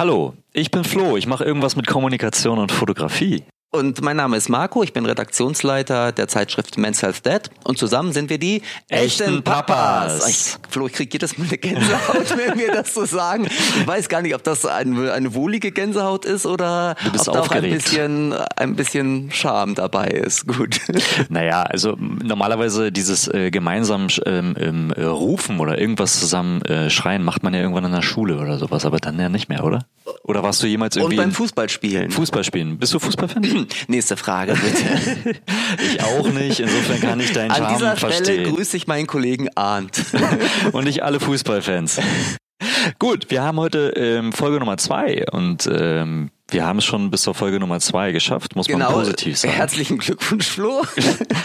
Hallo, ich bin Flo. Ich mache irgendwas mit Kommunikation und Fotografie. Und mein Name ist Marco, ich bin Redaktionsleiter der Zeitschrift Men's Health Dad und zusammen sind wir die Echten Papas. Ich, Flo, ich kriege jedes Mal eine Gänsehaut, wenn wir das so sagen. Ich weiß gar nicht, ob das eine, eine wohlige Gänsehaut ist oder ob da auch ein bisschen, ein bisschen Charme dabei ist. Gut. Naja, also normalerweise dieses äh, gemeinsam ähm, äh, Rufen oder irgendwas zusammen äh, schreien macht man ja irgendwann in der Schule oder sowas, aber dann ja nicht mehr, oder? Oder warst du jemals Und irgendwie beim in Fußballspielen. Fußball spielen? Bist du Fußballfan? Nächste Frage bitte. ich auch nicht, insofern kann ich deinen An Charme dieser Stelle verstehen. grüße ich meinen Kollegen Arndt. und nicht alle Fußballfans. Gut, wir haben heute ähm, Folge Nummer zwei und ähm, wir haben es schon bis zur Folge Nummer zwei geschafft, muss man Genau. positiv sagen. Herzlichen Glückwunsch, Flo.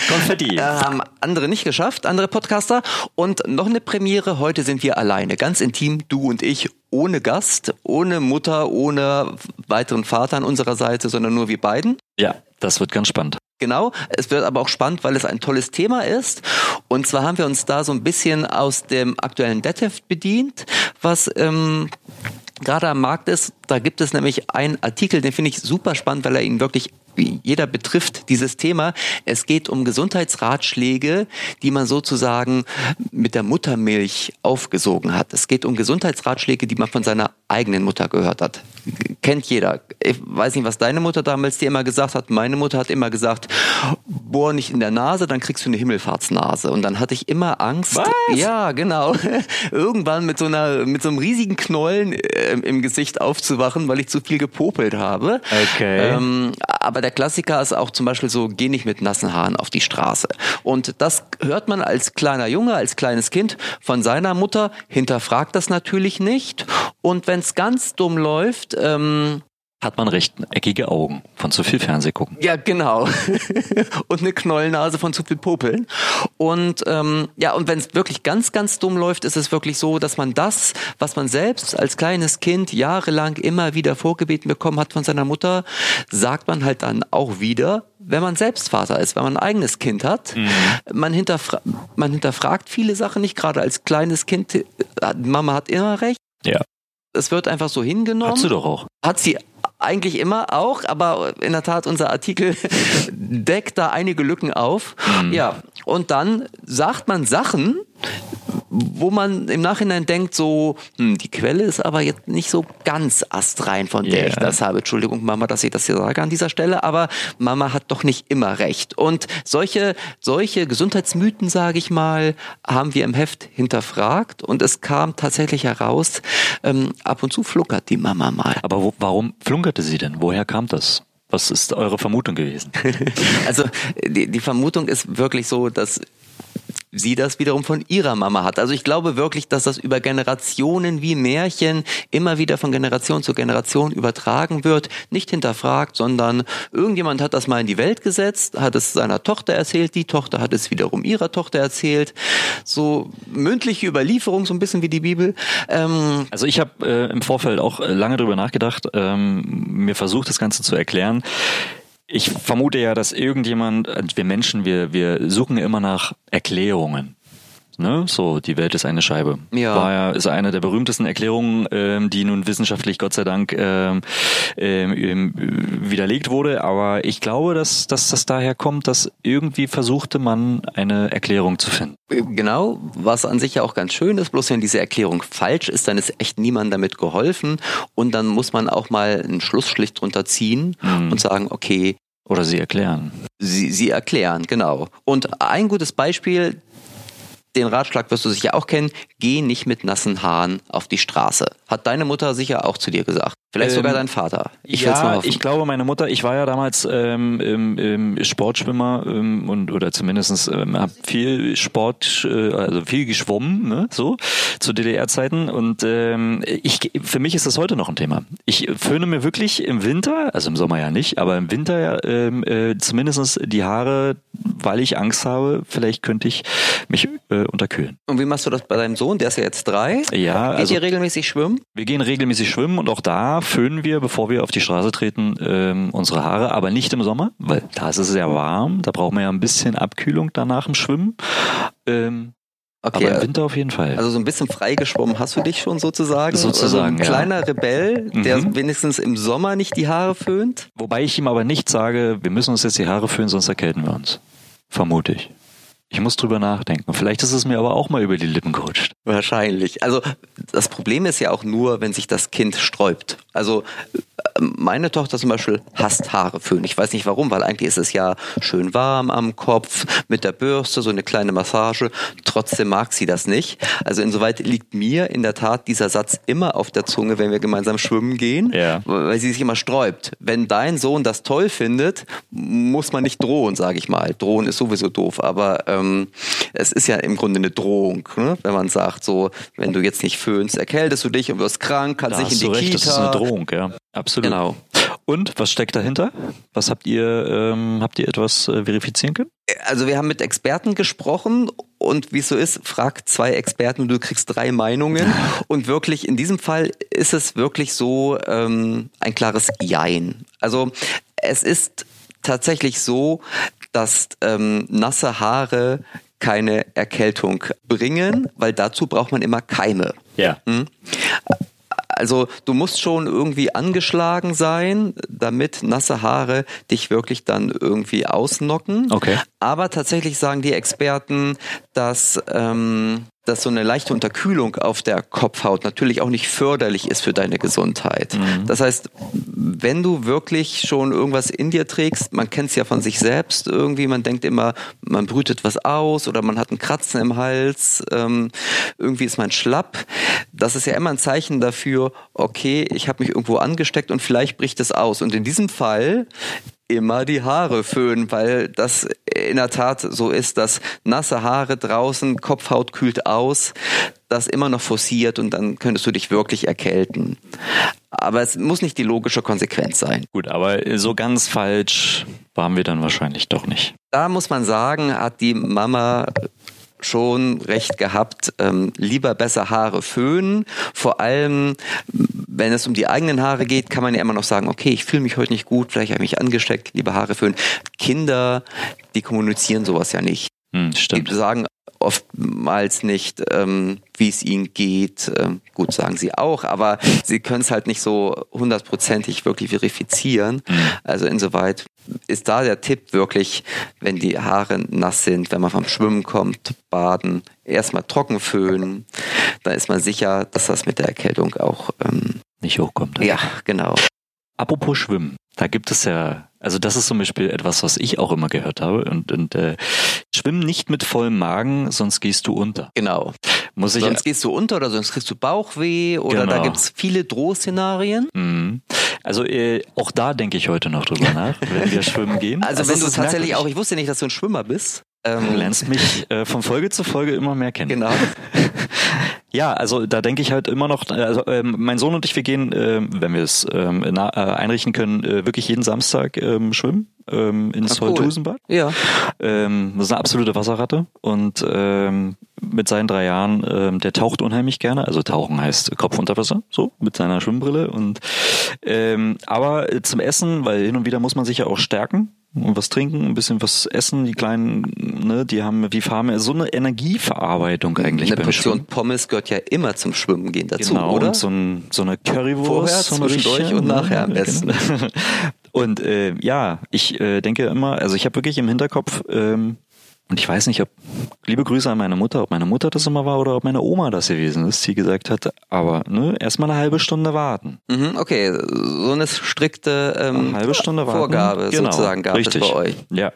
Konfetti. Äh, haben andere nicht geschafft, andere Podcaster. Und noch eine Premiere, heute sind wir alleine, ganz intim, du und ich, ohne Gast, ohne Mutter, ohne weiteren Vater an unserer Seite, sondern nur wir beiden. Ja, das wird ganz spannend. Genau, es wird aber auch spannend, weil es ein tolles Thema ist. Und zwar haben wir uns da so ein bisschen aus dem aktuellen Deadheft bedient, was ähm, gerade am Markt ist. Da gibt es nämlich einen Artikel, den finde ich super spannend, weil er ihn wirklich jeder betrifft dieses Thema. Es geht um Gesundheitsratschläge, die man sozusagen mit der Muttermilch aufgesogen hat. Es geht um Gesundheitsratschläge, die man von seiner eigenen Mutter gehört hat. Kennt jeder. Ich weiß nicht, was deine Mutter damals dir immer gesagt hat. Meine Mutter hat immer gesagt, bohr nicht in der Nase, dann kriegst du eine Himmelfahrtsnase. Und dann hatte ich immer Angst. Was? Ja, genau. Irgendwann mit so einer, mit so einem riesigen Knollen äh, im Gesicht aufzuwachen, weil ich zu viel gepopelt habe. Okay. Ähm, aber der Klassiker ist auch zum Beispiel so, geh nicht mit nassen Haaren auf die Straße. Und das hört man als kleiner Junge, als kleines Kind von seiner Mutter, hinterfragt das natürlich nicht. Und wenn es ganz dumm läuft, ähm, Hat man recht, eckige Augen von zu viel Fernseh gucken. ja, genau. und eine Knollnase von zu viel Popeln. Und ähm, ja, und wenn es wirklich ganz, ganz dumm läuft, ist es wirklich so, dass man das, was man selbst als kleines Kind jahrelang immer wieder vorgebeten bekommen hat von seiner Mutter, sagt man halt dann auch wieder, wenn man selbst Vater ist, wenn man ein eigenes Kind hat. Man, hinterfra man hinterfragt viele Sachen nicht, gerade als kleines Kind. äh, Mama hat immer recht. Ja. Es wird einfach so hingenommen. Hast du doch auch. Hat sie eigentlich immer auch, aber in der Tat, unser Artikel deckt da einige Lücken auf. Ja, und dann sagt man Sachen, wo man im Nachhinein denkt, so, hm, die Quelle ist aber jetzt nicht so ganz astrein, von der Ja. ich das habe. Entschuldigung, Mama, dass ich das hier sage an dieser Stelle, aber Mama hat doch nicht immer recht. Und solche, solche Gesundheitsmythen, sage ich mal, haben wir im Heft hinterfragt und es kam tatsächlich heraus, ähm, ab und zu fluckert die Mama mal. Aber wo, warum flunkerte sie denn? Woher kam das? Was ist eure Vermutung gewesen? Also die, die Vermutung ist wirklich so, dass sie das wiederum von ihrer Mama hat. Also ich glaube wirklich, dass das über Generationen wie Märchen immer wieder von Generation zu Generation übertragen wird, nicht hinterfragt, sondern irgendjemand hat das mal in die Welt gesetzt, hat es seiner Tochter erzählt, die Tochter hat es wiederum ihrer Tochter erzählt. So mündliche Überlieferung, so ein bisschen wie die Bibel. Ähm, Also ich habe äh, im Vorfeld auch äh, lange drüber nachgedacht, ähm, mir versucht das Ganze zu erklären. Ich vermute ja, dass irgendjemand, äh, wir Menschen, wir, wir suchen immer nach Erklärungen. Ne? So, die Welt ist eine Scheibe. Ja. War ja, ist eine der berühmtesten Erklärungen, ähm, die nun wissenschaftlich Gott sei Dank ähm, ähm, ähm, widerlegt wurde. Aber ich glaube, dass, dass das daher kommt, dass irgendwie versuchte man eine Erklärung zu finden. Genau, was an sich ja auch ganz schön ist, bloß wenn diese Erklärung falsch ist, dann ist echt niemand damit geholfen und dann muss man auch mal einen Schlussstrich drunter ziehen Mhm. und sagen, okay, Oder sie erklären. sie, sie erklären, genau. Und ein gutes Beispiel, den Ratschlag wirst du sicher auch kennen, geh nicht mit nassen Haaren auf die Straße. Hat deine Mutter sicher auch zu dir gesagt. Vielleicht Ähm, sogar dein Vater. Ich ja, ich glaube, meine Mutter, ich war ja damals ähm, im, im Sportschwimmer ähm, und oder zumindestens ähm, habe viel Sport, äh, also viel geschwommen, ne, so zu DDR-Zeiten und ähm, ich, für mich ist das heute noch ein Thema. Ich föhne mir wirklich im Winter, also im Sommer ja nicht, aber im Winter ja, ähm, äh, zumindest die Haare, weil ich Angst habe, vielleicht könnte ich mich äh, unterkühlen. Und wie machst du das bei deinem Sohn? Der ist ja jetzt drei. Ja, Geht also ihr regelmäßig schwimmen? wir gehen regelmäßig schwimmen und auch da föhnen wir, bevor wir auf die Straße treten, ähm, unsere Haare, aber nicht im Sommer, weil da ist es sehr warm, da brauchen wir ja ein bisschen Abkühlung danach im Schwimmen. Ähm, Okay. Aber im Winter auf jeden Fall. Also so ein bisschen freigeschwommen hast du dich schon sozusagen. Sozusagen, also ein kleiner Rebell, der mhm. wenigstens im Sommer nicht die Haare föhnt. Wobei ich ihm aber nicht sage, wir müssen uns jetzt die Haare föhnen, sonst erkälten wir uns. Vermute ich. Ich muss drüber nachdenken. Vielleicht ist es mir aber auch mal über die Lippen gerutscht. Wahrscheinlich. Also das Problem ist ja auch nur, wenn sich das Kind sträubt. Also meine Tochter zum Beispiel hasst Haare föhnen. Ich weiß nicht warum, weil eigentlich ist es ja schön warm am Kopf mit der Bürste, so eine kleine Massage. Trotzdem mag sie das nicht. Also insoweit liegt mir in der Tat dieser Satz immer auf der Zunge, wenn wir gemeinsam schwimmen gehen, ja. weil sie sich immer sträubt. Wenn dein Sohn das toll findet, muss man nicht drohen, sage ich mal. Drohen ist sowieso doof, aber ähm, es ist ja im Grunde eine Drohung, ne? wenn man sagt, so, wenn du jetzt nicht föhnst, erkältest du dich und wirst krank, kannst nicht in die recht, Kita. Das ist eine Drohung, ja. Absolut. Genau. Und was steckt dahinter? Was habt ihr, ähm, habt ihr etwas äh, verifizieren können? Also wir haben mit Experten gesprochen und wie es so ist, frag zwei Experten und du kriegst drei Meinungen. Und wirklich in diesem Fall ist es wirklich so ähm, ein klares Jein. Also es ist tatsächlich so, dass ähm, nasse Haare keine Erkältung bringen, weil dazu braucht man immer Keime. Ja. Hm? Also du musst schon irgendwie angeschlagen sein, damit nasse Haare dich wirklich dann irgendwie ausnocken. Okay. Aber tatsächlich sagen die Experten, dass ähm, dass so eine leichte Unterkühlung auf der Kopfhaut natürlich auch nicht förderlich ist für deine Gesundheit. Mhm. Das heißt, wenn du wirklich schon irgendwas in dir trägst, man kennt es ja von sich selbst irgendwie, man denkt immer, man brütet was aus oder man hat einen Kratzen im Hals, ähm, irgendwie ist man schlapp. Das ist ja immer ein Zeichen dafür, okay, ich habe mich irgendwo angesteckt und vielleicht bricht es aus. Und in diesem Fall immer die Haare föhnen, weil das in der Tat so ist, dass nasse Haare draußen, Kopfhaut kühlt aus, das immer noch forciert und dann könntest du dich wirklich erkälten. Aber es muss nicht die logische Konsequenz sein. Gut, aber so ganz falsch waren wir dann wahrscheinlich doch nicht. Da muss man sagen, hat die Mama schon recht gehabt, ähm, lieber besser Haare föhnen. Vor allem, wenn es um die eigenen Haare geht, kann man ja immer noch sagen, okay, ich fühle mich heute nicht gut, vielleicht habe ich mich angesteckt, lieber Haare föhnen. Kinder, die kommunizieren sowas ja nicht. Hm, stimmt. Die sagen oftmals nicht, ähm, wie es ihnen geht. Ähm, gut, sagen sie auch, aber sie können es halt nicht so hundertprozentig wirklich verifizieren. Mhm. Also insoweit ist da der Tipp wirklich, wenn die Haare nass sind, wenn man vom Schwimmen kommt, baden, erstmal trocken föhnen, dann ist man sicher, dass das mit der Erkältung auch ähm, nicht hochkommt. Ja, genau. Apropos Schwimmen, da gibt es ja, also das ist zum Beispiel etwas, was ich auch immer gehört habe. Und, und äh, schwimm nicht mit vollem Magen, sonst gehst du unter. Genau. Muss ich sonst gehst du unter oder sonst kriegst du Bauchweh oder genau. da gibt's viele Drohszenarien. Mhm. Also äh, auch da denke ich heute noch drüber nach, wenn wir schwimmen gehen. Also, also wenn du tatsächlich merkwürdig. auch, ich wusste nicht, dass du ein Schwimmer bist. Ähm, du lernst mich äh, von Folge zu Folge immer mehr kennen. Genau. Ja, also da denke ich halt immer noch, also ähm, mein Sohn und ich, wir gehen, äh, wenn wir es ähm, äh, einrichten können, äh, wirklich jeden Samstag ähm, schwimmen ähm, ins Holthusenbad. Cool. Ja. Ähm, das ist eine absolute Wasserratte und ähm, mit seinen drei Jahren, ähm, der taucht unheimlich gerne. Also tauchen heißt Kopf unter Wasser, so mit seiner Schwimmbrille und ähm, aber zum Essen, weil hin und wieder muss man sich ja auch stärken was trinken, ein bisschen was essen. Die kleinen, ne, die haben wie Farme so eine Energieverarbeitung eigentlich. Eine Portion Pommes gehört ja immer zum Schwimmen gehen dazu, genau, oder? Und so, ein, so eine Currywurst. Vorher, so zwischendurch und nachher am besten. und äh, ja, ich äh, denke immer, also ich habe wirklich im Hinterkopf, ähm, und ich weiß nicht, ob, liebe Grüße an meine Mutter, ob meine Mutter das immer war oder ob meine Oma das gewesen ist, die gesagt hat, aber ne, erstmal eine halbe Stunde warten. Mhm, okay, so eine strikte ähm, eine halbe Stunde warten. Vorgabe genau, sozusagen gab richtig. es bei euch. Ja,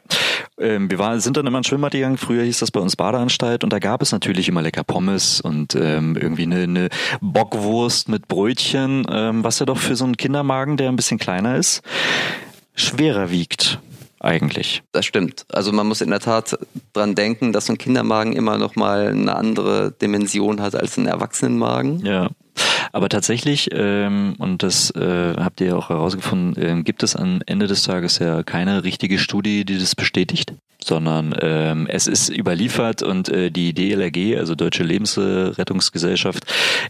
ähm, wir waren, sind dann immer ins Schwimmbad gegangen, früher hieß das bei uns Badeanstalt und da gab es natürlich immer lecker Pommes und ähm, irgendwie eine, eine Bockwurst mit Brötchen, ähm, was ja doch für so einen Kindermagen, der ein bisschen kleiner ist, schwerer wiegt eigentlich. Das stimmt. Also man muss in der Tat dran denken, dass so ein Kindermagen immer noch mal eine andere Dimension hat als ein Erwachsenenmagen. Ja. Aber tatsächlich, ähm, und das äh, habt ihr ja auch herausgefunden, äh, gibt es am Ende des Tages ja keine richtige Studie, die das bestätigt sondern ähm, es ist überliefert und äh, die DLRG, also Deutsche Lebensrettungsgesellschaft,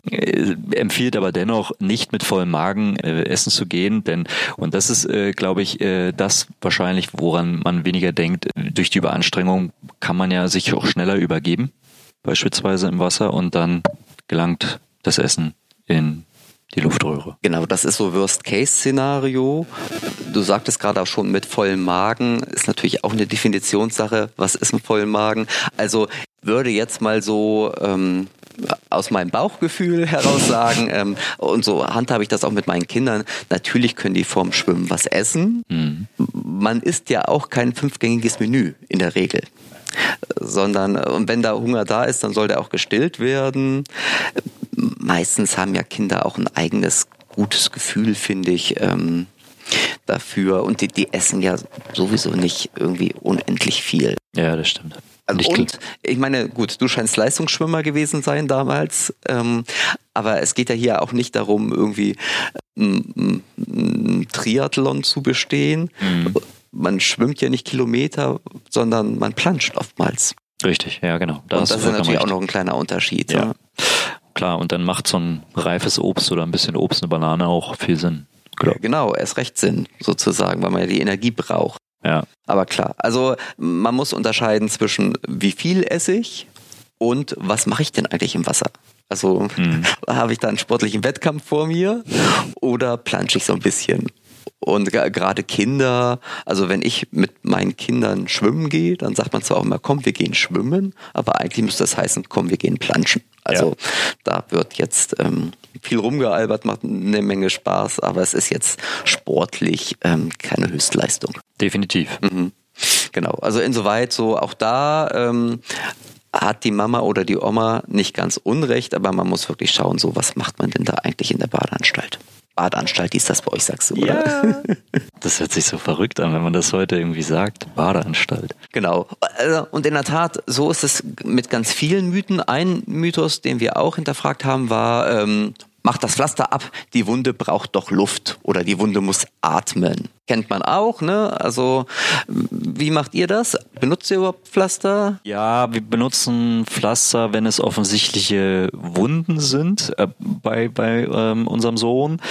äh, empfiehlt aber dennoch nicht mit vollem Magen äh, essen zu gehen, denn und das ist, äh, glaube ich, äh, das wahrscheinlich, woran man weniger denkt. Durch die Überanstrengung kann man ja sich auch schneller übergeben beispielsweise im Wasser und dann gelangt das Essen in die Luftröhre. Genau, das ist so Worst-Case-Szenario. Du sagtest gerade auch schon mit vollem Magen, ist natürlich auch eine Definitionssache. Was ist ein vollen Magen? Also würde jetzt mal so ähm, aus meinem Bauchgefühl heraus sagen, ähm, und so handhabe ich das auch mit meinen Kindern, natürlich können die vorm Schwimmen was essen. Mhm. Man isst ja auch kein fünfgängiges Menü in der Regel sondern und wenn da Hunger da ist, dann soll der auch gestillt werden. Meistens haben ja Kinder auch ein eigenes gutes Gefühl, finde ich. Ähm, dafür und die, die essen ja sowieso nicht irgendwie unendlich viel. Ja, das stimmt. Also und ich meine, gut, du scheinst Leistungsschwimmer gewesen sein damals, ähm, aber es geht ja hier auch nicht darum, irgendwie ein, ein Triathlon zu bestehen. Mhm man schwimmt ja nicht Kilometer, sondern man planscht oftmals. Richtig, ja, genau. Da und das ist natürlich recht. auch noch ein kleiner Unterschied. Ja. ja. Klar, und dann macht so ein reifes Obst oder ein bisschen Obst, eine Banane auch viel Sinn. Genau, genau erst recht Sinn, sozusagen, weil man ja die Energie braucht. Ja. Aber klar, also man muss unterscheiden zwischen wie viel esse ich und was mache ich denn eigentlich im Wasser? Also mhm. habe ich da einen sportlichen Wettkampf vor mir oder plansche ich so ein bisschen? Und gerade Kinder, also wenn ich mit meinen Kindern schwimmen gehe, dann sagt man zwar auch immer, komm, wir gehen schwimmen, aber eigentlich müsste das heißen, komm, wir gehen planschen. Also ja. da wird jetzt ähm, viel rumgealbert, macht eine Menge Spaß, aber es ist jetzt sportlich ähm, keine Höchstleistung. Definitiv. Mhm. Genau, also insoweit so auch da ähm, hat die Mama oder die Oma nicht ganz unrecht, aber man muss wirklich schauen, so was macht man denn da eigentlich in der Badeanstalt? Badeanstalt hieß das bei euch, sagst du, oder? Ja. Das hört sich so verrückt an, wenn man das heute irgendwie sagt. Badeanstalt. Genau. Also, und in der Tat, so ist es mit ganz vielen Mythen. Ein Mythos, den wir auch hinterfragt haben, war, ähm, macht das Pflaster ab, die Wunde braucht doch Luft oder die Wunde muss atmen. Kennt man auch, ne? Also, wie macht ihr das? Benutzt ihr überhaupt Pflaster? Ja, wir benutzen Pflaster, wenn es offensichtliche Wunden sind äh, bei, bei ähm, unserem Sohn.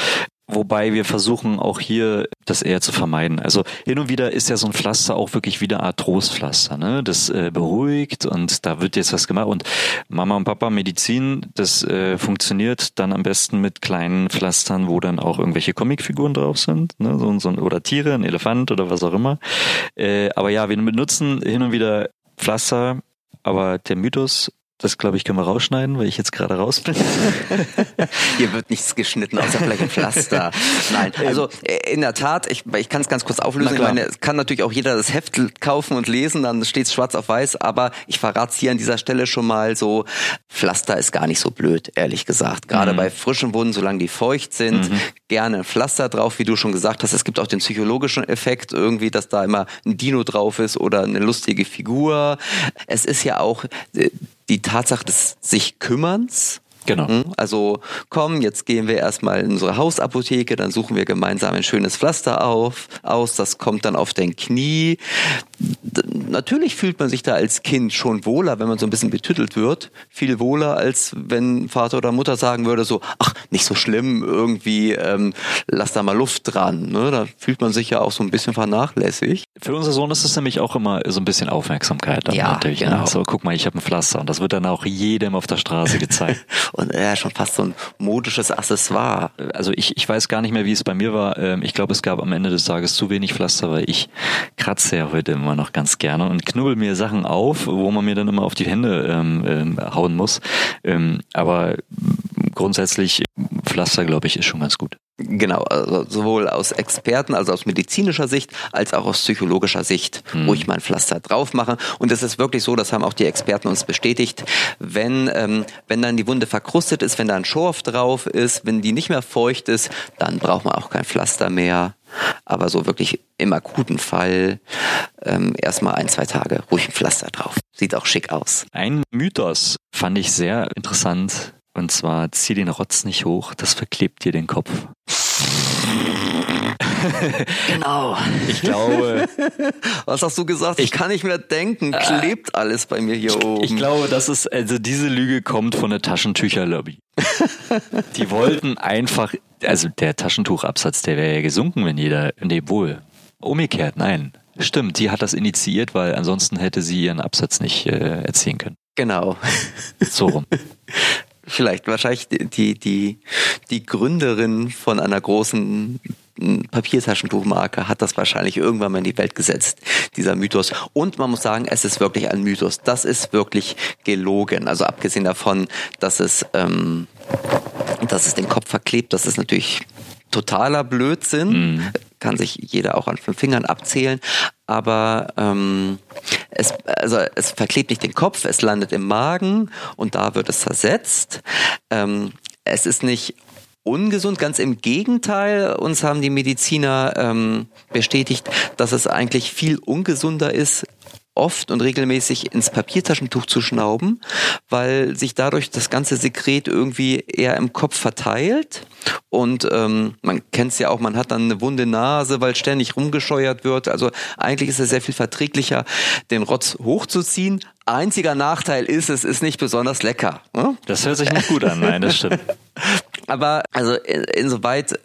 Wobei wir versuchen auch hier das eher zu vermeiden. Also hin und wieder ist ja so ein Pflaster auch wirklich wieder Art Trostpflaster. Ne? Das äh, beruhigt und da wird jetzt was gemacht. Und Mama und Papa Medizin, das äh, funktioniert dann am besten mit kleinen Pflastern, wo dann auch irgendwelche Comicfiguren drauf sind. Ne? So, so, oder Tiere, ein Elefant oder was auch immer. Äh, aber ja, wir benutzen hin und wieder Pflaster, aber der Mythos das glaube ich, können wir rausschneiden, weil ich jetzt gerade raus bin. Hier wird nichts geschnitten, außer vielleicht ein Pflaster. Nein, also äh, in der Tat, ich, ich kann es ganz kurz auflösen. Ich meine, es kann natürlich auch jeder das Heft kaufen und lesen, dann steht es schwarz auf weiß, aber ich verrate es hier an dieser Stelle schon mal so, Pflaster ist gar nicht so blöd, ehrlich gesagt. Gerade mhm. bei frischen Wunden, solange die feucht sind, mhm. gerne ein Pflaster drauf, wie du schon gesagt hast. Es gibt auch den psychologischen Effekt irgendwie, dass da immer ein Dino drauf ist oder eine lustige Figur. Es ist ja auch äh, die Tatsache des sich Kümmerns Genau. Hm? Also komm, jetzt gehen wir erstmal in unsere Hausapotheke, dann suchen wir gemeinsam ein schönes Pflaster auf, aus, das kommt dann auf dein Knie. Natürlich fühlt man sich da als Kind schon wohler, wenn man so ein bisschen betüttelt wird. Viel wohler, als wenn Vater oder Mutter sagen würde so, ach, nicht so schlimm, irgendwie, ähm, lass da mal Luft dran. Ne? Da fühlt man sich ja auch so ein bisschen vernachlässigt. Für unser Sohn ist es nämlich auch immer so ein bisschen Aufmerksamkeit. Dann ja, natürlich, ne? genau. Ne? So, guck mal, ich habe ein Pflaster und das wird dann auch jedem auf der Straße gezeigt. und ja, schon fast so ein modisches Accessoire. Also ich, ich weiß gar nicht mehr, wie es bei mir war. Ähm, ich glaube, es gab am Ende des Tages zu wenig Pflaster, weil ich kratze ja heute immer noch ganz gerne und knubbel mir Sachen auf, wo man mir dann immer auf die Hände ähm, ähm, hauen muss. Ähm, aber grundsätzlich Pflaster, glaube ich, ist schon ganz gut. Genau, also sowohl aus Experten, also aus medizinischer Sicht, als auch aus psychologischer Sicht, hm. wo ich mein Pflaster drauf mache. Und es ist wirklich so, das haben auch die Experten uns bestätigt, wenn, ähm, wenn dann die Wunde verkrustet ist, wenn da ein Schorf drauf ist, wenn die nicht mehr feucht ist, dann braucht man auch kein Pflaster mehr. Aber so wirklich im akuten Fall ähm, erstmal ein, zwei Tage ruhig ein Pflaster drauf. Sieht auch schick aus. Ein Mythos fand ich sehr interessant und zwar zieh den Rotz nicht hoch, das verklebt dir den Kopf. genau. Ich glaube. Was hast du gesagt? Ich kann nicht mehr denken. Klebt alles bei mir hier oben. Ich glaube, das ist, also diese Lüge kommt von der Taschentücherlobby. Die wollten einfach, also der Taschentuchabsatz, der wäre ja gesunken, wenn jeder, nee, wohl. Umgekehrt, nein. Stimmt, die hat das initiiert, weil ansonsten hätte sie ihren Absatz nicht äh, erzielen können. Genau. So rum. Vielleicht wahrscheinlich die, die, die Gründerin von einer großen Papiertaschentuchmarke hat das wahrscheinlich irgendwann mal in die Welt gesetzt, dieser Mythos. Und man muss sagen, es ist wirklich ein Mythos. Das ist wirklich gelogen. Also abgesehen davon, dass es, ähm, dass es den Kopf verklebt, das ist natürlich totaler Blödsinn. Mhm. Kann sich jeder auch an fünf Fingern abzählen. Aber ähm, es, also es verklebt nicht den Kopf, es landet im Magen und da wird es zersetzt. Ähm, es ist nicht ungesund, ganz im Gegenteil. Uns haben die Mediziner ähm, bestätigt, dass es eigentlich viel ungesunder ist, oft und regelmäßig ins Papiertaschentuch zu schnauben, weil sich dadurch das ganze Sekret irgendwie eher im Kopf verteilt. Und ähm, man kennt es ja auch, man hat dann eine wunde Nase, weil ständig rumgescheuert wird. Also eigentlich ist es sehr viel verträglicher, den Rotz hochzuziehen. Einziger Nachteil ist, es ist nicht besonders lecker. Hm? Das hört sich nicht gut an, nein, das stimmt. Aber also insoweit,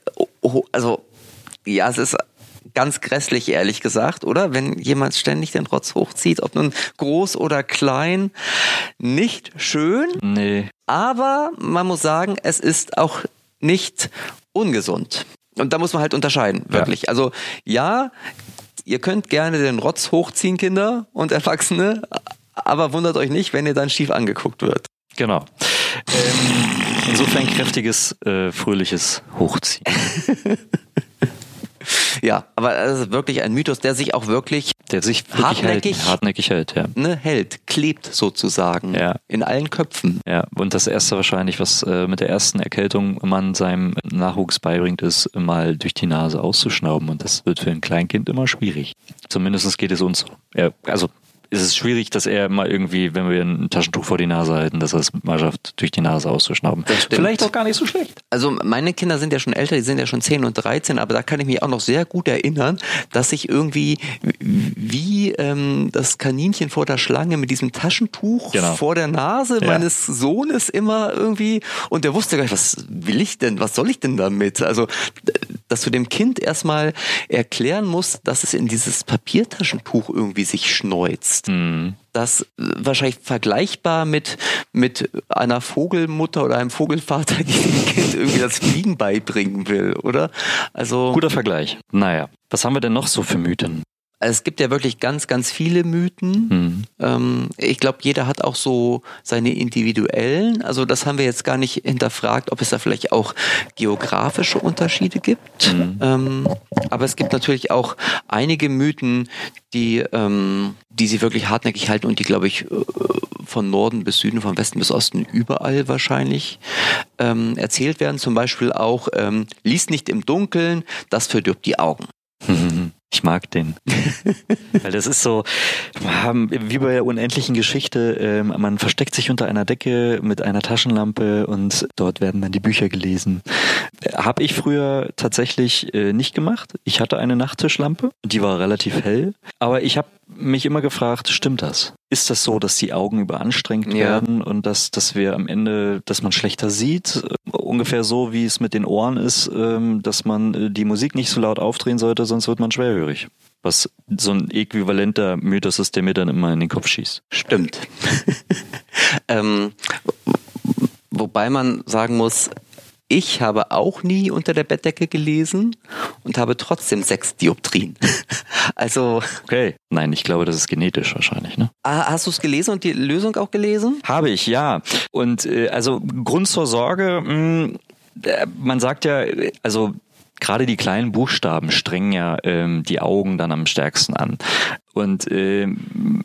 also ja, es ist ganz grässlich, ehrlich gesagt, oder? Wenn jemand ständig den Rotz hochzieht, ob nun groß oder klein, nicht schön. Nee. Aber man muss sagen, es ist auch nicht ungesund. Und da muss man halt unterscheiden, wirklich. Ja. Also ja, ihr könnt gerne den Rotz hochziehen, Kinder und Erwachsene, aber wundert euch nicht, wenn ihr dann schief angeguckt wird. Genau. Ähm, insofern kräftiges, äh, fröhliches Hochziehen. Ja, aber das ist wirklich ein Mythos, der sich auch wirklich, der sich wirklich hartnäckig, hält, hartnäckig hält, ja. Ne, hält, klebt sozusagen ja. in allen Köpfen. Ja, und das erste wahrscheinlich, was äh, mit der ersten Erkältung man seinem Nachwuchs beibringt, ist mal durch die Nase auszuschnauben und das wird für ein Kleinkind immer schwierig. Zumindest geht es uns so. Ja, also ist es schwierig, dass er mal irgendwie, wenn wir ein Taschentuch vor die Nase halten, dass er es mal schafft, durch die Nase auszuschnauben. Vielleicht auch gar nicht so schlecht. Also meine Kinder sind ja schon älter, die sind ja schon 10 und 13, aber da kann ich mich auch noch sehr gut erinnern, dass ich irgendwie wie ähm, das Kaninchen vor der Schlange mit diesem Taschentuch genau. vor der Nase ja. meines Sohnes immer irgendwie und der wusste gar nicht, was will ich denn, was soll ich denn damit? Also dass du dem Kind erstmal erklären musst, dass es in dieses Papiertaschentuch irgendwie sich schneuzt. Mhm. Das äh, wahrscheinlich vergleichbar mit, mit einer Vogelmutter oder einem Vogelvater, die dem Kind irgendwie das Fliegen beibringen will, oder? Also. Guter Vergleich. Naja. Was haben wir denn noch so für Mythen? Es gibt ja wirklich ganz, ganz viele Mythen. Mhm. Ähm, ich glaube, jeder hat auch so seine individuellen. Also das haben wir jetzt gar nicht hinterfragt, ob es da vielleicht auch geografische Unterschiede gibt. Mhm. Ähm, aber es gibt natürlich auch einige Mythen, die, ähm, die sie wirklich hartnäckig halten und die, glaube ich, äh, von Norden bis Süden, von Westen bis Osten überall wahrscheinlich ähm, erzählt werden. Zum Beispiel auch, ähm, lies nicht im Dunkeln, das verdirbt die Augen. Ich mag den. Weil das ist so, wie bei der unendlichen Geschichte, ähm, man versteckt sich unter einer Decke mit einer Taschenlampe und dort werden dann die Bücher gelesen. Habe ich früher tatsächlich äh, nicht gemacht. Ich hatte eine Nachttischlampe, die war relativ hell, aber ich habe mich immer gefragt, stimmt das? Ist das so, dass die Augen überanstrengt ja. werden und dass, dass wir am Ende, dass man schlechter sieht? Ungefähr so, wie es mit den Ohren ist, ähm, dass man äh, die Musik nicht so laut aufdrehen sollte, sonst wird man schwerhörig. Was so ein äquivalenter Mythos ist, der mir dann immer in den Kopf schießt. Stimmt. ähm, wobei man sagen muss, ich habe auch nie unter der Bettdecke gelesen und habe trotzdem sechs Dioptrien. also. Okay. Nein, ich glaube, das ist genetisch wahrscheinlich, ne? Ah, hast du es gelesen und die Lösung auch gelesen? Habe ich, ja. Und äh, also Grund zur Sorge, mh, hm, äh, man sagt ja, also gerade die kleinen Buchstaben strengen ja ähm, die Augen dann am stärksten an. Und ähm,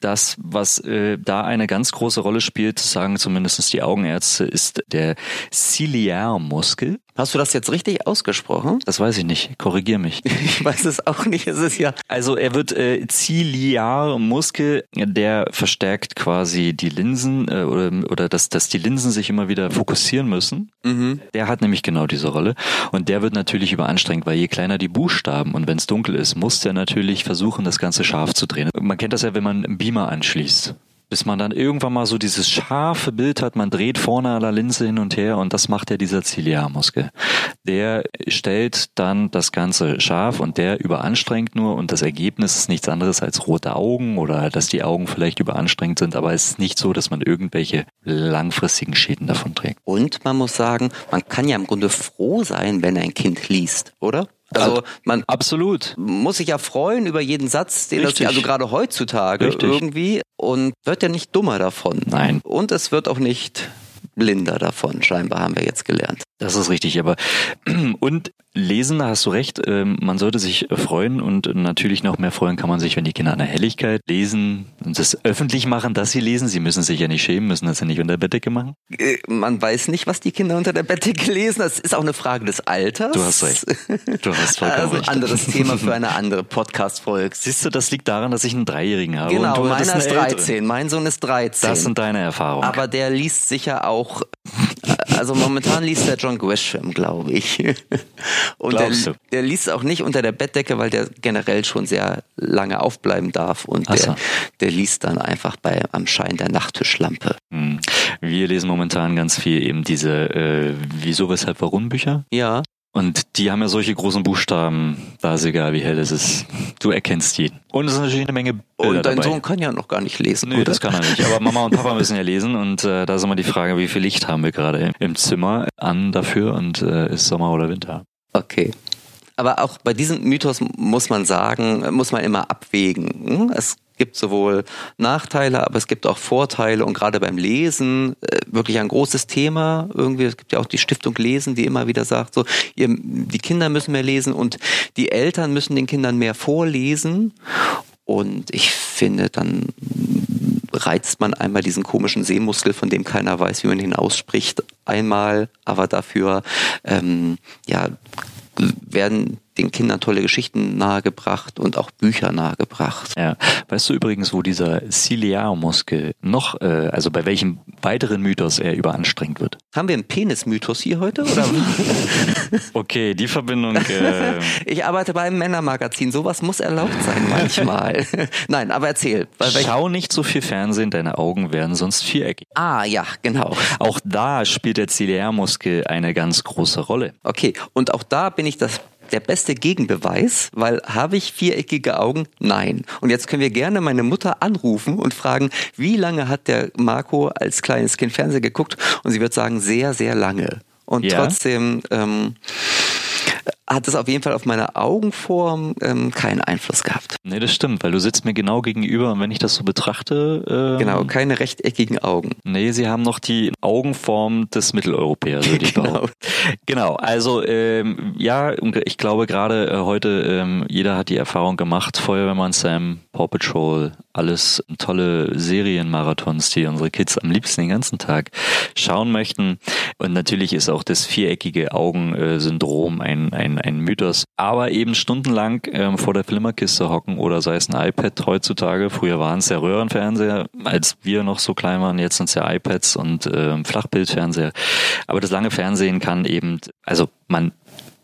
das, was äh, da eine ganz große Rolle spielt, sagen zumindest die Augenärzte, ist der Ciliarmuskel. Hast du das jetzt richtig ausgesprochen? Das weiß ich nicht. Korrigier mich. Ich weiß es auch nicht. Es ist ja. Also er wird äh, Ciliarmuskel, der verstärkt quasi die Linsen äh, oder oder dass dass die Linsen sich immer wieder fokussieren müssen. Mhm. Der hat nämlich genau diese Rolle und der wird natürlich überanstrengt, weil je kleiner die Buchstaben und wenn es dunkel ist, muss der natürlich versuchen, das Ganze scharf zu drehen. Man kennt das ja, wenn man einen Beamer anschließt bis man dann irgendwann mal so dieses scharfe Bild hat, man dreht vorne an der Linse hin und her und das macht ja dieser Ziliarmuskel. Der stellt dann das Ganze scharf und der überanstrengt nur und das Ergebnis ist nichts anderes als rote Augen oder dass die Augen vielleicht überanstrengt sind, aber es ist nicht so, dass man irgendwelche langfristigen Schäden davon trägt. Und man muss sagen, man kann ja im Grunde froh sein, wenn ein Kind liest, oder? Also man absolut muss sich ja freuen über jeden Satz, den Richtig. das also gerade heutzutage Richtig. irgendwie und wird ja nicht dummer davon. Nein. Und es wird auch nicht blinder davon, scheinbar haben wir jetzt gelernt. Das ist richtig, aber und lesen, da hast du recht, ähm, man sollte sich freuen und natürlich noch mehr freuen kann man sich, wenn die Kinder an der Helligkeit lesen und das öffentlich machen, dass sie lesen. Sie müssen sich ja nicht schämen, müssen das ja nicht unter der Bettdecke machen. Äh, man weiß nicht, was die Kinder unter der Bettdecke lesen. Das ist auch eine Frage des Alters. Du hast recht. Du hast vollkommen also recht. anderes Thema für eine andere Podcast-Folge. Siehst du, das liegt daran, dass ich einen Dreijährigen habe. Genau, meiner ist 13, mein Sohn ist 13. Das sind deine Erfahrungen. Aber der liest sicher auch, also momentan liest er John Grisham, glaube ich. Und der, der liest auch nicht unter der Bettdecke, weil der generell schon sehr lange aufbleiben darf. Und der, so. der liest dann einfach bei am Schein der Nachttischlampe. Hm. Wir lesen momentan ganz viel eben diese äh, Wieso, weshalb, warum Bücher. Ja. Und die haben ja solche großen Buchstaben, da ist egal, wie hell es ist. Du erkennst jeden. Und es ist natürlich eine Menge Bilder Und dein dabei. Sohn kann ja noch gar nicht lesen. Nee, oder? das kann er nicht. Aber Mama und Papa müssen ja lesen und äh, da ist immer die Frage, wie viel Licht haben wir gerade im Zimmer an dafür und äh, ist Sommer oder Winter. Okay. Aber auch bei diesem Mythos muss man sagen, muss man immer abwägen. Hm? Es gibt sowohl Nachteile, aber es gibt auch Vorteile und gerade beim Lesen äh, wirklich ein großes Thema. Irgendwie, es gibt ja auch die Stiftung Lesen, die immer wieder sagt, so, ihr, die Kinder müssen mehr lesen und die Eltern müssen den Kindern mehr vorlesen. Und ich finde, dann reizt man einmal diesen komischen Sehmuskel, von dem keiner weiß, wie man ihn ausspricht, einmal, aber dafür ja werden den Kindern tolle Geschichten nahegebracht und auch Bücher nahegebracht. Ja, weißt du übrigens, wo dieser Ciliarmuskel noch, äh, also bei welchem weiteren Mythos er überanstrengt wird? Haben wir einen Penismythos hier heute oder? okay, die Verbindung. Äh ich arbeite beim Männermagazin. Sowas muss erlaubt sein manchmal. Nein, aber erzähl. Schau nicht so viel Fernsehen, deine Augen werden sonst viereckig. Ah, ja, genau. Auch da spielt der Ciliarmuskel eine ganz große Rolle. Okay, und auch da bin ich das der beste Gegenbeweis, weil habe ich viereckige Augen? Nein. Und jetzt können wir gerne meine Mutter anrufen und fragen, wie lange hat der Marco als kleines Kind Fernseher geguckt? Und sie wird sagen, sehr, sehr lange. Und ja. trotzdem ähm, hat es auf jeden Fall auf meine Augenform ähm, keinen Einfluss gehabt. Nee, das stimmt, weil du sitzt mir genau gegenüber und wenn ich das so betrachte. Ähm, genau, keine rechteckigen Augen. Nee, sie haben noch die Augenform des Mitteleuropäers, würde ich genau. behaupten. Genau, also ähm, ja, ich glaube gerade äh, heute, ähm, jeder hat die Erfahrung gemacht, Feuerwehrmann Sam, Paw Patrol, alles tolle Serienmarathons, die unsere Kids am liebsten den ganzen Tag schauen möchten. Und natürlich ist auch das viereckige Augensyndrom ein, ein, ein Mythos. Aber eben stundenlang ähm, vor der Flimmerkiste hocken oder sei es ein iPad heutzutage. Früher waren es ja Röhrenfernseher, als wir noch so klein waren. Jetzt sind es ja iPads und ähm, Flachbildfernseher. Aber das lange Fernsehen kann eben, also man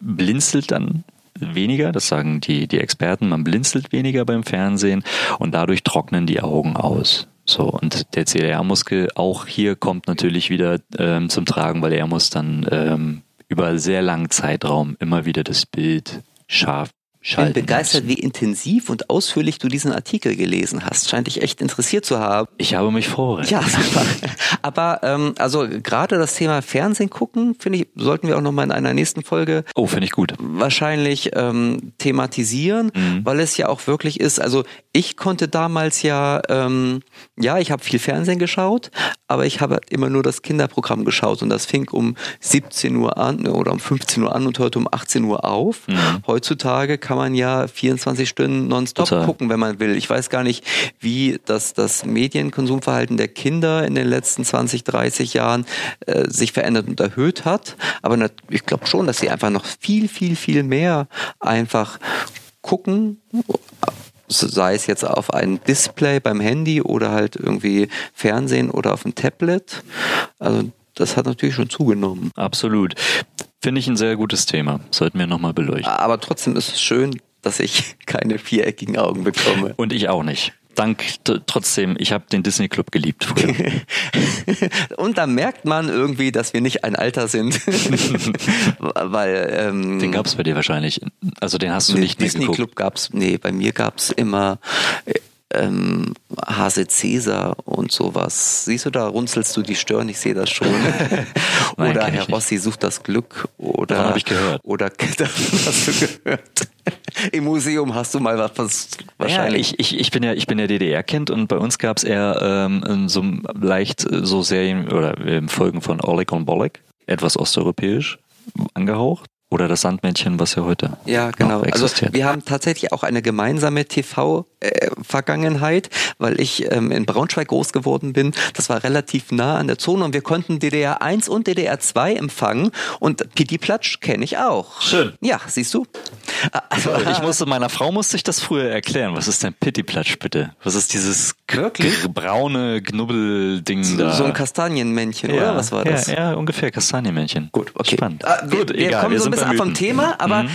blinzelt dann weniger, das sagen die, die Experten, man blinzelt weniger beim Fernsehen und dadurch trocknen die Augen aus. So, und der CLR-Muskel auch hier kommt natürlich wieder ähm, zum Tragen, weil er muss dann ähm, über sehr langen Zeitraum immer wieder das Bild scharf ich bin begeistert, wie intensiv und ausführlich du diesen Artikel gelesen hast. Scheint dich echt interessiert zu haben. Ich habe mich vorbereitet. Ja, super. Aber ähm, also gerade das Thema Fernsehen gucken, finde ich, sollten wir auch nochmal in einer nächsten Folge. Oh, finde ich gut. Wahrscheinlich ähm, thematisieren, mhm. weil es ja auch wirklich ist. Also ich konnte damals ja, ähm, ja, ich habe viel Fernsehen geschaut, aber ich habe immer nur das Kinderprogramm geschaut und das fing um 17 Uhr an oder um 15 Uhr an und hörte um 18 Uhr auf. Mhm. Heutzutage kann kann man ja 24 Stunden nonstop Total. gucken, wenn man will. Ich weiß gar nicht, wie das, das Medienkonsumverhalten der Kinder in den letzten 20, 30 Jahren äh, sich verändert und erhöht hat. Aber ich glaube schon, dass sie einfach noch viel, viel, viel mehr einfach gucken sei es jetzt auf ein Display beim Handy oder halt irgendwie Fernsehen oder auf ein Tablet. Also das hat natürlich schon zugenommen. Absolut. Finde ich ein sehr gutes Thema. Sollten wir nochmal beleuchten. Aber trotzdem ist es schön, dass ich keine viereckigen Augen bekomme. Und ich auch nicht. Dank trotzdem, ich habe den Disney Club geliebt früher. Und da merkt man irgendwie, dass wir nicht ein Alter sind. Weil ähm, den gab es bei dir wahrscheinlich. Also den hast du nicht Disney mehr geguckt. Club gab's, nee, bei mir gab's immer äh, ähm, Hase Cäsar und sowas. Siehst du, da runzelst du die Stirn, ich sehe das schon. Nein, oder Herr. Rossi sucht das Glück. Oder Davon hab ich gehört. Oder hast du gehört. Im Museum hast du mal was, was Ja, wahrscheinlich. ich, ich, ich bin ja ich bin ja DDR-Kind und bei uns gab es eher ähm, so leicht äh, so Serien oder ähm, Folgen von Oleg und Bolek, etwas osteuropäisch angehaucht. Oder das Sandmännchen, was ja heute Ja, genau. noch Also existiert. wir haben tatsächlich auch eine gemeinsame TV-Vergangenheit, weil ich ähm, in Braunschweig groß geworden bin. Das war relativ nah an der Zone und wir konnten DDR 1 und DDR 2 empfangen und Pidi Platsch kenne ich auch. Schön. Ja, siehst du? Also, ich musste meiner Frau musste ich das früher erklären. Was ist denn Pittiplatsch bitte? Was ist dieses braune Knubbelding da? so ein Kastanienmännchen, ja, oder was war das? Ja, ja ungefähr Kastanienmännchen. Gut, okay. Spannend. Ah, wir, Gut, wir egal. kommen wir so ein sind bisschen ab vom. Thema, aber Mhm.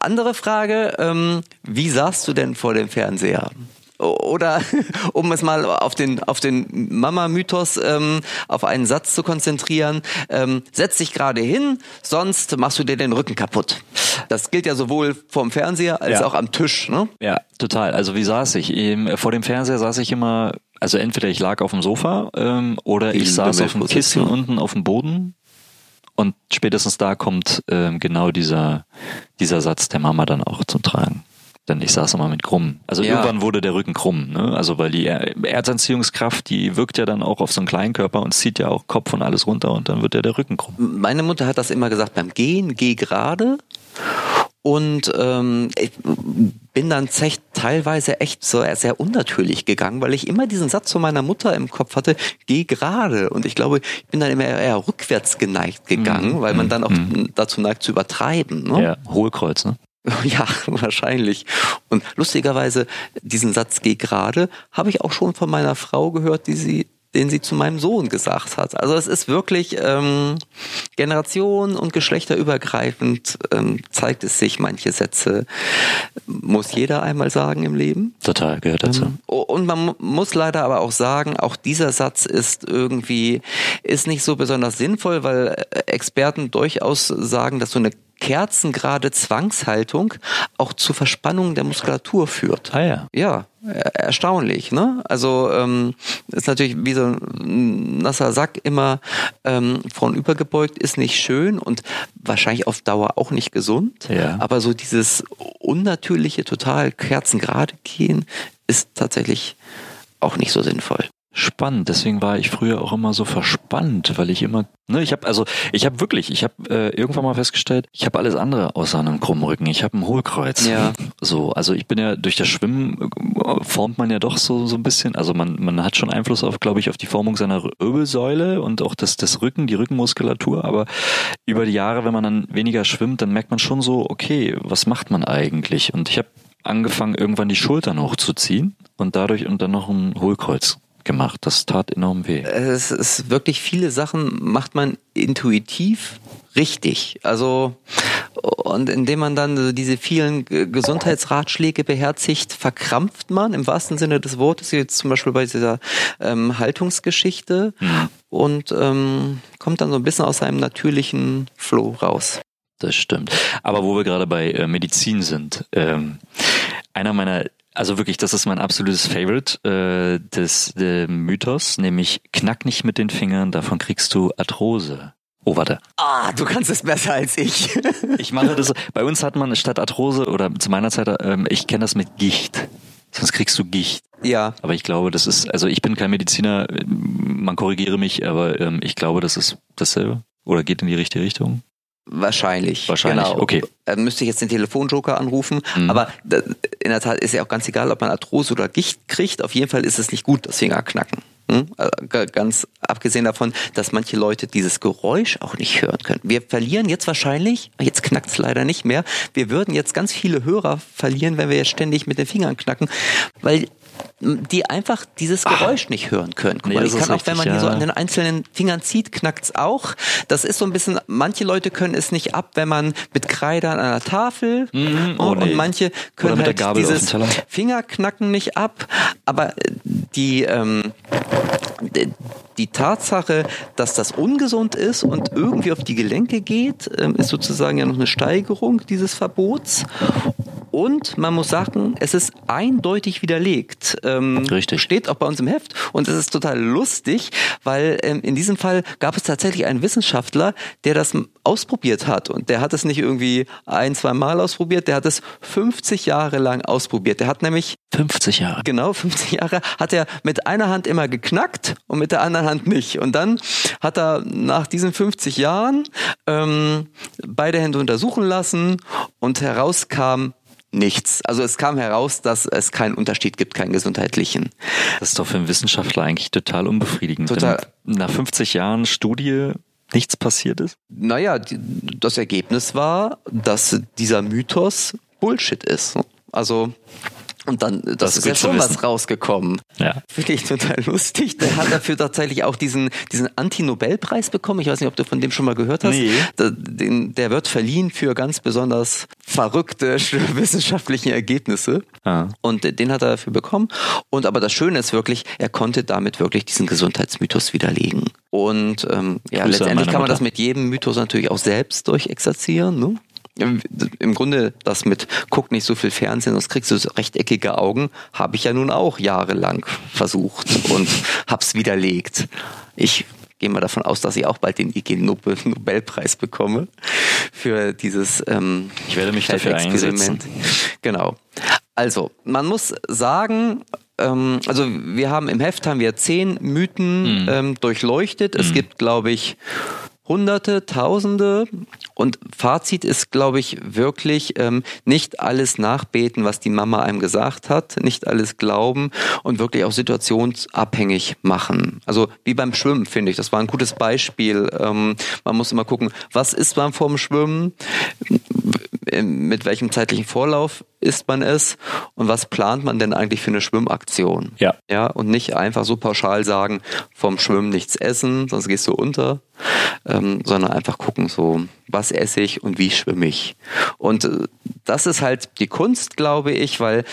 andere Frage, ähm, wie saßt du denn vor dem Fernseher? Oder um es mal auf den auf den Mama-Mythos ähm, auf einen Satz zu konzentrieren, ähm, setz dich gerade hin, sonst machst du dir den Rücken kaputt. Das gilt ja sowohl vorm Fernseher als Ja. auch am Tisch. Ne? Ja, total. Also wie saß ich? Ähm, vor dem Fernseher saß ich immer, also entweder ich lag auf dem Sofa ähm, oder Die ich saß auf dem Kissen unten auf dem Boden. Und spätestens da kommt ähm, genau dieser, dieser Satz der Mama dann auch zum Tragen. Denn ich saß immer mit krumm. Also Ja. irgendwann wurde der Rücken krumm. Ne? Also weil die Er- Erdanziehungskraft, die wirkt ja dann auch auf so einen kleinen Körper und zieht ja auch Kopf und alles runter und dann wird ja der Rücken krumm. Meine Mutter hat das immer gesagt beim Gehen, geh gerade. Und ähm, ich bin dann zech- teilweise echt so sehr unnatürlich gegangen, weil ich immer diesen Satz von meiner Mutter im Kopf hatte, geh gerade. Und ich glaube, ich bin dann immer eher rückwärts geneigt gegangen, weil man dann auch dazu neigt zu übertreiben. Ne? Ja, Hohlkreuz, ne? Ja, wahrscheinlich. Und lustigerweise, diesen Satz geh gerade, habe ich auch schon von meiner Frau gehört, die sie, den sie zu meinem Sohn gesagt hat. Also es ist wirklich ähm, Generation und geschlechterübergreifend ähm, zeigt es sich, manche Sätze muss jeder einmal sagen im Leben. Total gehört dazu. Und man mu- muss leider aber auch sagen, auch dieser Satz ist irgendwie, ist nicht so besonders sinnvoll, weil äh, Experten durchaus sagen, dass so eine kerzengerade Zwangshaltung auch zu Verspannungen der Muskulatur führt. Ah ja. Ja, er- erstaunlich, ne? Also ähm, ist natürlich wie so ein nasser Sack immer ähm, vornübergebeugt, ist nicht schön und wahrscheinlich auf Dauer auch nicht gesund. Ja. Aber so dieses unnatürliche, total kerzengerade gehen ist tatsächlich auch nicht so sinnvoll. Spannend. Deswegen war ich früher auch immer so verspannt, weil ich immer, ne, ich habe also, ich habe wirklich, ich habe äh, irgendwann mal festgestellt, ich habe alles andere außer einem krummen Rücken. Ich habe ein Hohlkreuz. Ja. So, also ich bin ja durch das Schwimmen äh, formt man ja doch so so ein bisschen, also man man hat schon Einfluss auf, glaube ich, auf die Formung seiner Wirbelsäule und auch das das Rücken, die Rückenmuskulatur. Aber über die Jahre, wenn man dann weniger schwimmt, dann merkt man schon so, okay, was macht man eigentlich? Und ich habe angefangen, irgendwann die Schultern hochzuziehen und dadurch und dann noch ein Hohlkreuz gemacht. Das tat enorm weh. Es ist wirklich viele Sachen macht man intuitiv richtig. Also und indem man dann so diese vielen Gesundheitsratschläge beherzigt, verkrampft man im wahrsten Sinne des Wortes, jetzt zum Beispiel bei dieser ähm, Haltungsgeschichte und ähm, kommt dann so ein bisschen aus seinem natürlichen Flow raus. Das stimmt. Aber wo wir gerade bei äh, Medizin sind, ähm, einer meiner, also wirklich, das ist mein absolutes Favorite äh, des äh, Mythos, nämlich knack nicht mit den Fingern, davon kriegst du Arthrose. Oh, warte. Ah, du kannst es besser als ich. Ich mache das. Bei uns hat man statt Arthrose oder zu meiner Zeit, ähm, ich kenne das mit Gicht. Sonst kriegst du Gicht. ja, Aber ich glaube, das ist, also ich bin kein Mediziner, man korrigiere mich, aber ähm, ich glaube, das ist dasselbe. Oder geht in die richtige Richtung? Wahrscheinlich. Wahrscheinlich, genau. okay. Äh, müsste ich jetzt den Telefonjoker anrufen. Mhm. Aber da- in der Tat ist ja auch ganz egal, ob man Arthrose oder Gicht kriegt. Auf jeden Fall ist es nicht gut, das Fingerknacken. Hm? Äh, Ganz abgesehen davon, dass manche Leute dieses Geräusch auch nicht hören können. Wir verlieren jetzt wahrscheinlich, jetzt knackt es leider nicht mehr, wir würden jetzt ganz viele Hörer verlieren, wenn wir jetzt ständig mit den Fingern knacken, weil die einfach dieses Geräusch ah. nicht hören können. Guck nee, mal, ich kann auch, richtig, wenn man ja. hier so an den einzelnen Fingern zieht, knackt's auch. Das ist so ein bisschen, manche Leute können es nicht ab, wenn man mit Kreide an einer Tafel mhm, oh, und nee. manche können halt dieses Fingerknacken nicht ab. Aber die, ähm, die Tatsache, dass das ungesund ist und irgendwie auf die Gelenke geht, ähm, ist sozusagen ja noch eine Steigerung dieses Verbots. Und man muss sagen, es ist eindeutig widerlegt. Ähm, Richtig. Steht auch bei uns im Heft. Und es ist total lustig, weil ähm, in diesem Fall gab es tatsächlich einen Wissenschaftler, der das ausprobiert hat. Und der hat es nicht irgendwie ein, zwei Mal ausprobiert, der hat es 50 Jahre lang ausprobiert. Der hat nämlich 50 Jahre. Genau, 50 Jahre hat er mit einer Hand immer geknackt und mit der anderen Hand nicht. Und dann hat er nach diesen 50 Jahren ähm, beide Hände untersuchen lassen und herauskam nichts. Also es kam heraus, dass es keinen Unterschied gibt, keinen gesundheitlichen. Das ist doch für einen Wissenschaftler eigentlich total unbefriedigend. Total. Nach 50 Jahren Studie nichts passiert ist? Naja, das Ergebnis war, dass dieser Mythos Bullshit ist. Also und dann, das, das ist ja schon was rausgekommen. Ja. Finde ich total lustig. Der hat dafür tatsächlich auch diesen, diesen Anti-Nobel-Preis bekommen. Ich weiß nicht, ob du von dem schon mal gehört hast. Nee. Der, den, der wird verliehen für ganz besonders verrückte wissenschaftliche Ergebnisse. Ah. Und den hat er dafür bekommen. Und aber das Schöne ist wirklich, er konnte damit wirklich diesen Gesundheitsmythos widerlegen. Und ähm, ja, letztendlich kann man das mit jedem Mythos natürlich auch selbst durchexerzieren. Ne? Im Grunde das mit guck nicht so viel Fernsehen, sonst kriegst du so rechteckige Augen, habe ich ja nun auch jahrelang versucht und hab's widerlegt. Ich gehe mal davon aus, dass ich auch bald den IG Nobelpreis bekomme für dieses ähm, Ich werde mich dafür einsetzen. Genau. Also, man muss sagen, ähm, also wir haben im Heft haben wir zehn Mythen mhm. ähm, durchleuchtet. Es mhm. gibt, glaube ich, Hunderte, Tausende. Und Fazit ist, glaube ich, wirklich ähm, nicht alles nachbeten, was die Mama einem gesagt hat, nicht alles glauben und wirklich auch situationsabhängig machen. Also wie beim Schwimmen, finde ich. Das war ein gutes Beispiel. Ähm, man muss immer gucken, was ist man vorm Schwimmen? mit welchem zeitlichen Vorlauf ist man es und was plant man denn eigentlich für eine Schwimmaktion? Ja. Ja, und nicht einfach so pauschal sagen, vom Schwimmen nichts essen, sonst gehst du unter, ähm, sondern einfach gucken, so, was esse ich und wie schwimme ich. Und äh, das ist halt die Kunst, glaube ich, weil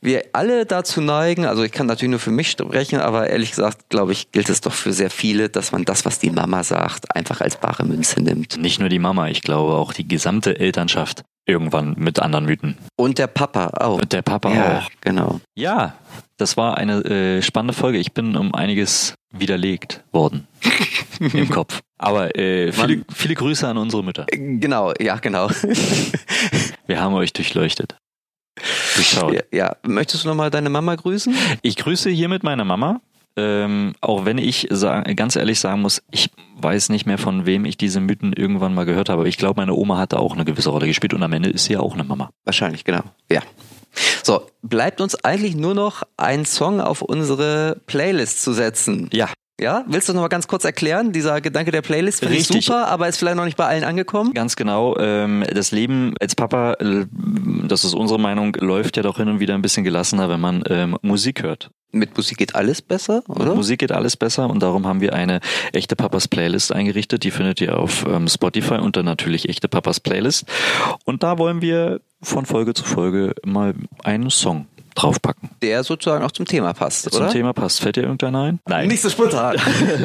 wir alle dazu neigen, also ich kann natürlich nur für mich sprechen, aber ehrlich gesagt, glaube ich, gilt es doch für sehr viele, dass man das, was die Mama sagt, einfach als bare Münze nimmt. Nicht nur die Mama, ich glaube auch die gesamte Elternschaft irgendwann mit anderen Mythen. Und der Papa auch. Und der Papa ja, auch. Genau. Ja, das war eine äh, spannende Folge. Ich bin um einiges widerlegt worden im Kopf. Aber äh, viele, viele Grüße an unsere Mütter. Genau, ja, genau. Wir haben euch durchleuchtet. Durchschaut. Ja, ja. möchtest du nochmal deine Mama grüßen? Ich grüße hiermit meine Mama. Ähm, auch wenn ich sagen, ganz ehrlich sagen muss, ich weiß nicht mehr, von wem ich diese Mythen irgendwann mal gehört habe. Ich glaube, meine Oma hatte auch eine gewisse Rolle gespielt und am Ende ist sie ja auch eine Mama. Wahrscheinlich, genau. Ja. So, bleibt uns eigentlich nur noch ein Song auf unsere Playlist zu setzen. Ja. Ja, willst du noch mal ganz kurz erklären? Dieser Gedanke der Playlist finde ich super, aber ist vielleicht noch nicht bei allen angekommen. Ganz genau. Ähm, das Leben als Papa, das ist unsere Meinung, läuft ja doch hin und wieder ein bisschen gelassener, wenn man ähm, Musik hört. Mit Musik geht alles besser, oder? Mit Musik geht alles besser und darum haben wir eine echte Papas Playlist eingerichtet. Die findet ihr auf ähm, Spotify unter natürlich echte Papas Playlist. Und da wollen wir von Folge zu Folge mal einen Song draufpacken. Der sozusagen auch zum Thema passt, oder? Zum Thema passt. Fällt dir irgendeiner ein? Nein. Nicht so spontan.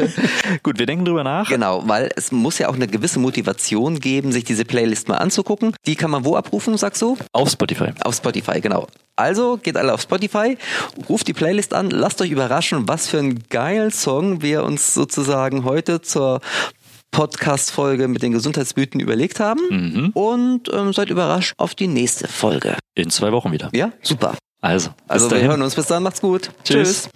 Gut, wir denken drüber nach. Genau, weil es muss ja auch eine gewisse Motivation geben, sich diese Playlist mal anzugucken. Die kann man wo abrufen, sagst du? Auf Spotify. Auf Spotify, genau. Also geht alle auf Spotify, ruft die Playlist an, lasst euch überraschen, was für ein geiler Song wir uns sozusagen heute zur Podcast-Folge mit den Gesundheitsmythen überlegt haben. Mhm. Und ähm, seid überrascht auf die nächste Folge. In zwei Wochen wieder. Ja, super. Also, also wir hören uns. Bis dann. Macht's gut. Tschüss. Tschüss.